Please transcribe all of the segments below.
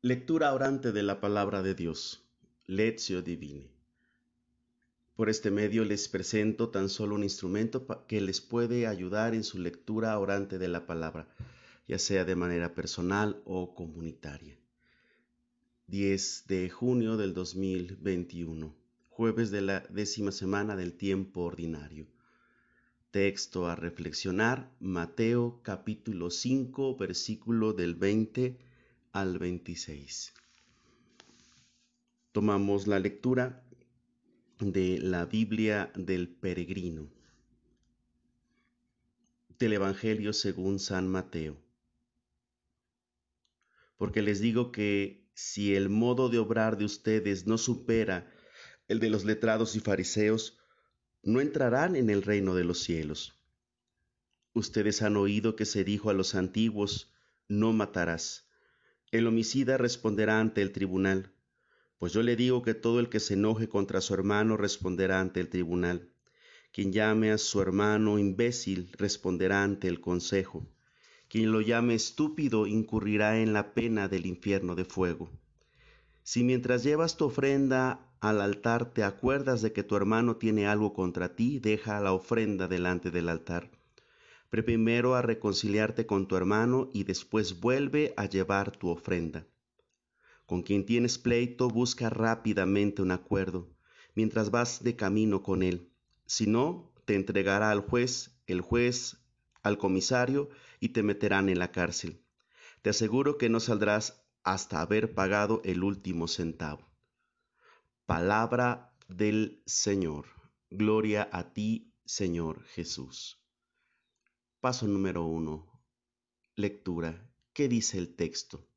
Lectura orante de la palabra de Dios. Lectio Divine. Por este medio les presento tan solo un instrumento que les puede ayudar en su lectura orante de la palabra, ya sea de manera personal o comunitaria. 10 de junio del 2021, jueves de la décima semana del tiempo ordinario. Texto a reflexionar, Mateo capítulo 5, versículo del 20 al 26. Tomamos la lectura de la Biblia del peregrino, del Evangelio según San Mateo. Porque les digo que si el modo de obrar de ustedes no supera el de los letrados y fariseos, no entrarán en el reino de los cielos. Ustedes han oído que se dijo a los antiguos, no matarás el homicida responderá ante el tribunal, pues yo le digo que todo el que se enoje contra su hermano responderá ante el tribunal. Quien llame a su hermano imbécil responderá ante el consejo. Quien lo llame estúpido incurrirá en la pena del infierno de fuego. Si mientras llevas tu ofrenda al altar te acuerdas de que tu hermano tiene algo contra ti, deja la ofrenda delante del altar primero a reconciliarte con tu hermano y después vuelve a llevar tu ofrenda. Con quien tienes pleito, busca rápidamente un acuerdo, mientras vas de camino con él. Si no, te entregará al juez, el juez al comisario y te meterán en la cárcel. Te aseguro que no saldrás hasta haber pagado el último centavo. Palabra del Señor. Gloria a ti, Señor Jesús. Paso número uno. Lectura. ¿Qué dice el texto?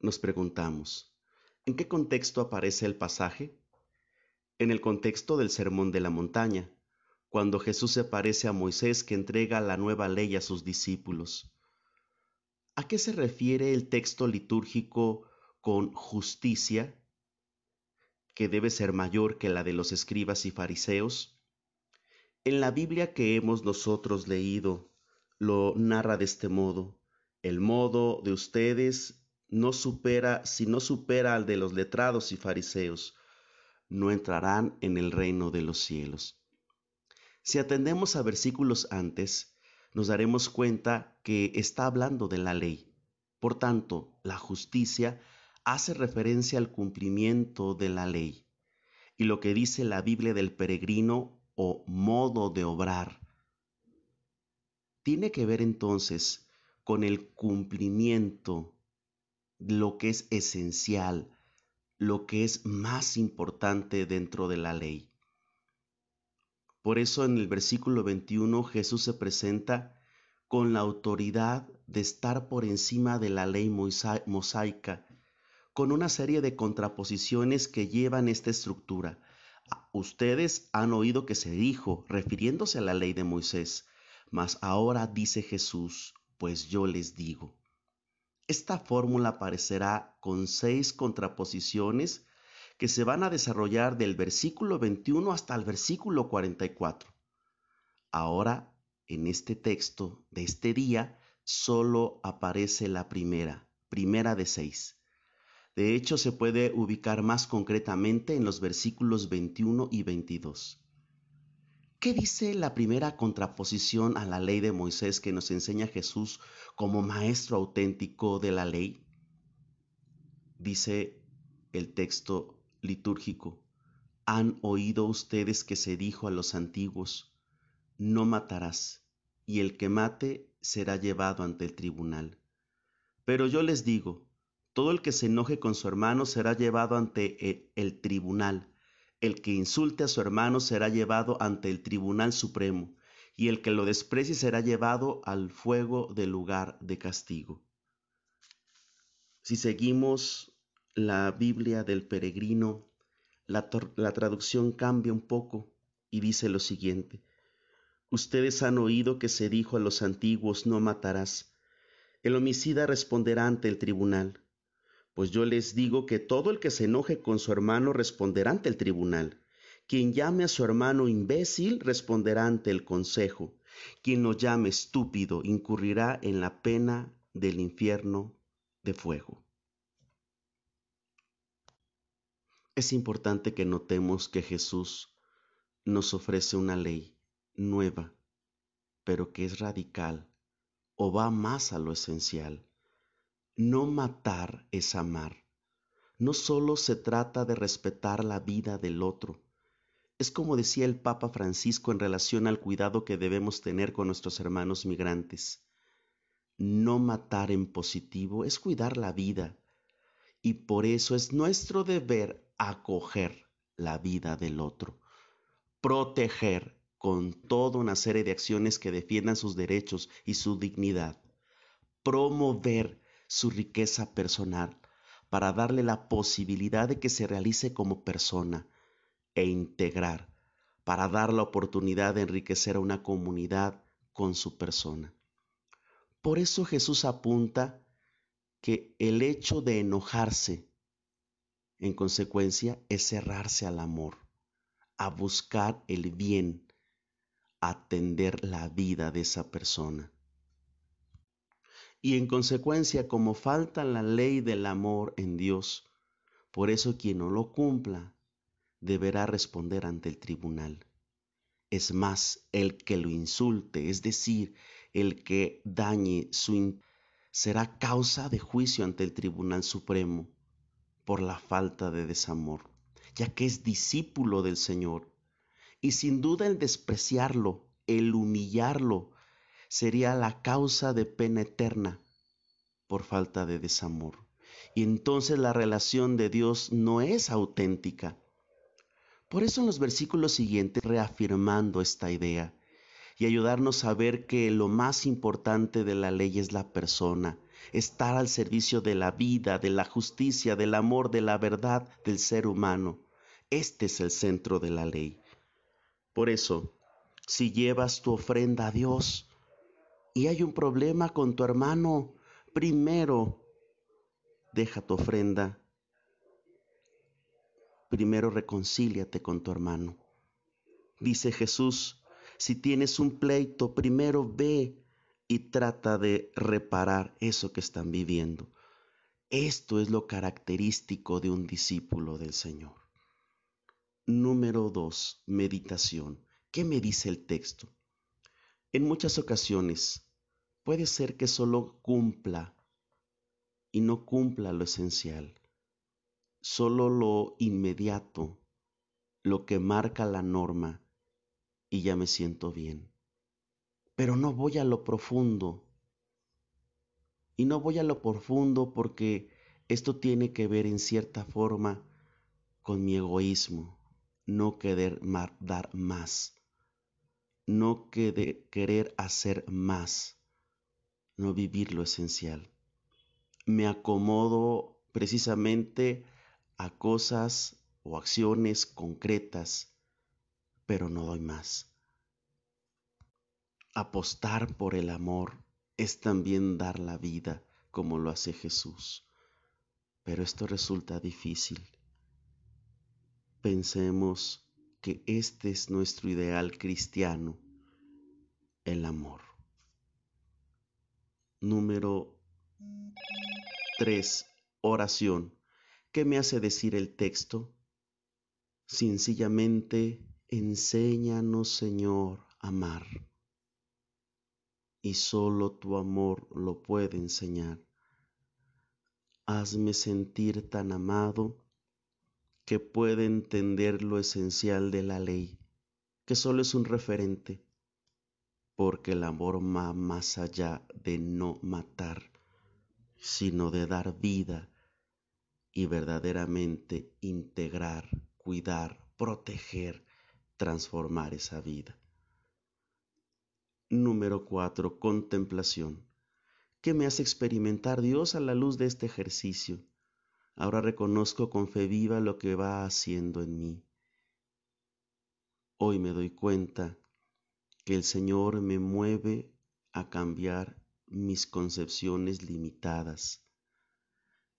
Nos preguntamos, ¿en qué contexto aparece el pasaje? En el contexto del Sermón de la Montaña, cuando Jesús se parece a Moisés que entrega la nueva ley a sus discípulos. ¿A qué se refiere el texto litúrgico con justicia, que debe ser mayor que la de los escribas y fariseos? En la Biblia que hemos nosotros leído, lo narra de este modo. El modo de ustedes no supera, si no supera al de los letrados y fariseos, no entrarán en el reino de los cielos. Si atendemos a versículos antes, nos daremos cuenta que está hablando de la ley. Por tanto, la justicia hace referencia al cumplimiento de la ley. Y lo que dice la Biblia del peregrino o modo de obrar. Tiene que ver entonces con el cumplimiento, lo que es esencial, lo que es más importante dentro de la ley. Por eso en el versículo 21 Jesús se presenta con la autoridad de estar por encima de la ley mosaica, con una serie de contraposiciones que llevan esta estructura. Ustedes han oído que se dijo, refiriéndose a la ley de Moisés, mas ahora dice Jesús, pues yo les digo. Esta fórmula aparecerá con seis contraposiciones que se van a desarrollar del versículo 21 hasta el versículo 44. Ahora, en este texto de este día, solo aparece la primera, primera de seis. De hecho, se puede ubicar más concretamente en los versículos 21 y 22. ¿Qué dice la primera contraposición a la ley de Moisés que nos enseña Jesús como maestro auténtico de la ley? Dice el texto litúrgico, han oído ustedes que se dijo a los antiguos, no matarás, y el que mate será llevado ante el tribunal. Pero yo les digo, todo el que se enoje con su hermano será llevado ante el, tribunal. El que insulte a su hermano será llevado ante el tribunal supremo, y el que lo desprecie será llevado al fuego del lugar de castigo. Si seguimos la Biblia del peregrino, la, la traducción cambia un poco y dice lo siguiente. Ustedes han oído que se dijo a los antiguos no matarás. El homicida responderá ante el tribunal. Pues yo les digo que todo el que se enoje con su hermano responderá ante el tribunal. Quien llame a su hermano imbécil responderá ante el consejo. Quien lo llame estúpido incurrirá en la pena del infierno de fuego. Es importante que notemos que Jesús nos ofrece una ley nueva, pero que es radical o va más a lo esencial. No matar es amar. No solo se trata de respetar la vida del otro. Es como decía el Papa Francisco en relación al cuidado que debemos tener con nuestros hermanos migrantes. No matar en positivo es cuidar la vida. Y por eso es nuestro deber acoger la vida del otro, proteger con toda una serie de acciones que defiendan sus derechos y su dignidad, promover su riqueza personal para darle la posibilidad de que se realice como persona e integrar, para dar la oportunidad de enriquecer a una comunidad con su persona. Por eso Jesús apunta que el hecho de enojarse, en consecuencia, es cerrarse al amor, a buscar el bien, a atender la vida de esa persona. Y en consecuencia, como falta la ley del amor en Dios, por eso quien no lo cumpla deberá responder ante el tribunal. Es más, el que lo insulte, es decir, el que dañe su será causa de juicio ante el Tribunal Supremo por la falta de desamor, ya que es discípulo del Señor. Y sin duda el despreciarlo, el humillarlo, sería la causa de pena eterna por falta de desamor. Y entonces la relación de Dios no es auténtica. Por eso en los versículos siguientes, reafirmando esta idea, y ayudarnos a ver que lo más importante de la ley es la persona, estar al servicio de la vida, de la justicia, del amor, de la verdad del ser humano. Este es el centro de la ley. Por eso, si llevas tu ofrenda a Dios y hay un problema con tu hermano, primero deja tu ofrenda. Primero reconcíliate con tu hermano. Dice Jesús, si tienes un pleito, primero ve y trata de reparar eso que están viviendo. Esto es lo característico de un discípulo del Señor. Número dos, meditación. ¿Qué me dice el texto? En muchas ocasiones puede ser que solo cumpla y no cumpla lo esencial, solo lo inmediato, lo que marca la norma y ya me siento bien. Pero no voy a lo profundo. Y no voy a lo profundo porque esto tiene que ver en cierta forma con mi egoísmo, no querer dar más, no querer hacer más, no vivir lo esencial. Me acomodo precisamente a cosas o acciones concretas pero no doy más. Apostar por el amor es también dar la vida como lo hace Jesús. Pero esto resulta difícil. Pensemos que este es nuestro ideal cristiano, el amor. Número 3. Oración. ¿Qué me hace decir el texto? Sencillamente Enséñanos, Señor, amar. Y solo tu amor lo puede enseñar. Hazme sentir tan amado que pueda entender lo esencial de la ley, que solo es un referente, porque el amor va más allá de no matar, sino de dar vida y verdaderamente integrar, cuidar, proteger, transformar esa vida. Número 4. Contemplación. ¿Qué me hace experimentar Dios a la luz de este ejercicio? Ahora reconozco con fe viva lo que va haciendo en mí. Hoy me doy cuenta que el Señor me mueve a cambiar mis concepciones limitadas,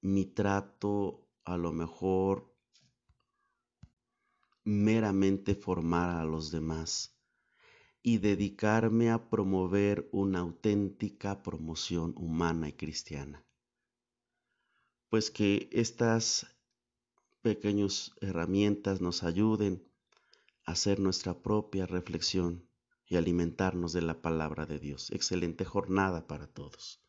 mi trato a lo mejor meramente formar a los demás y dedicarme a promover una auténtica promoción humana y cristiana. Pues que estas pequeñas herramientas nos ayuden a hacer nuestra propia reflexión y alimentarnos de la palabra de Dios. Excelente jornada para todos.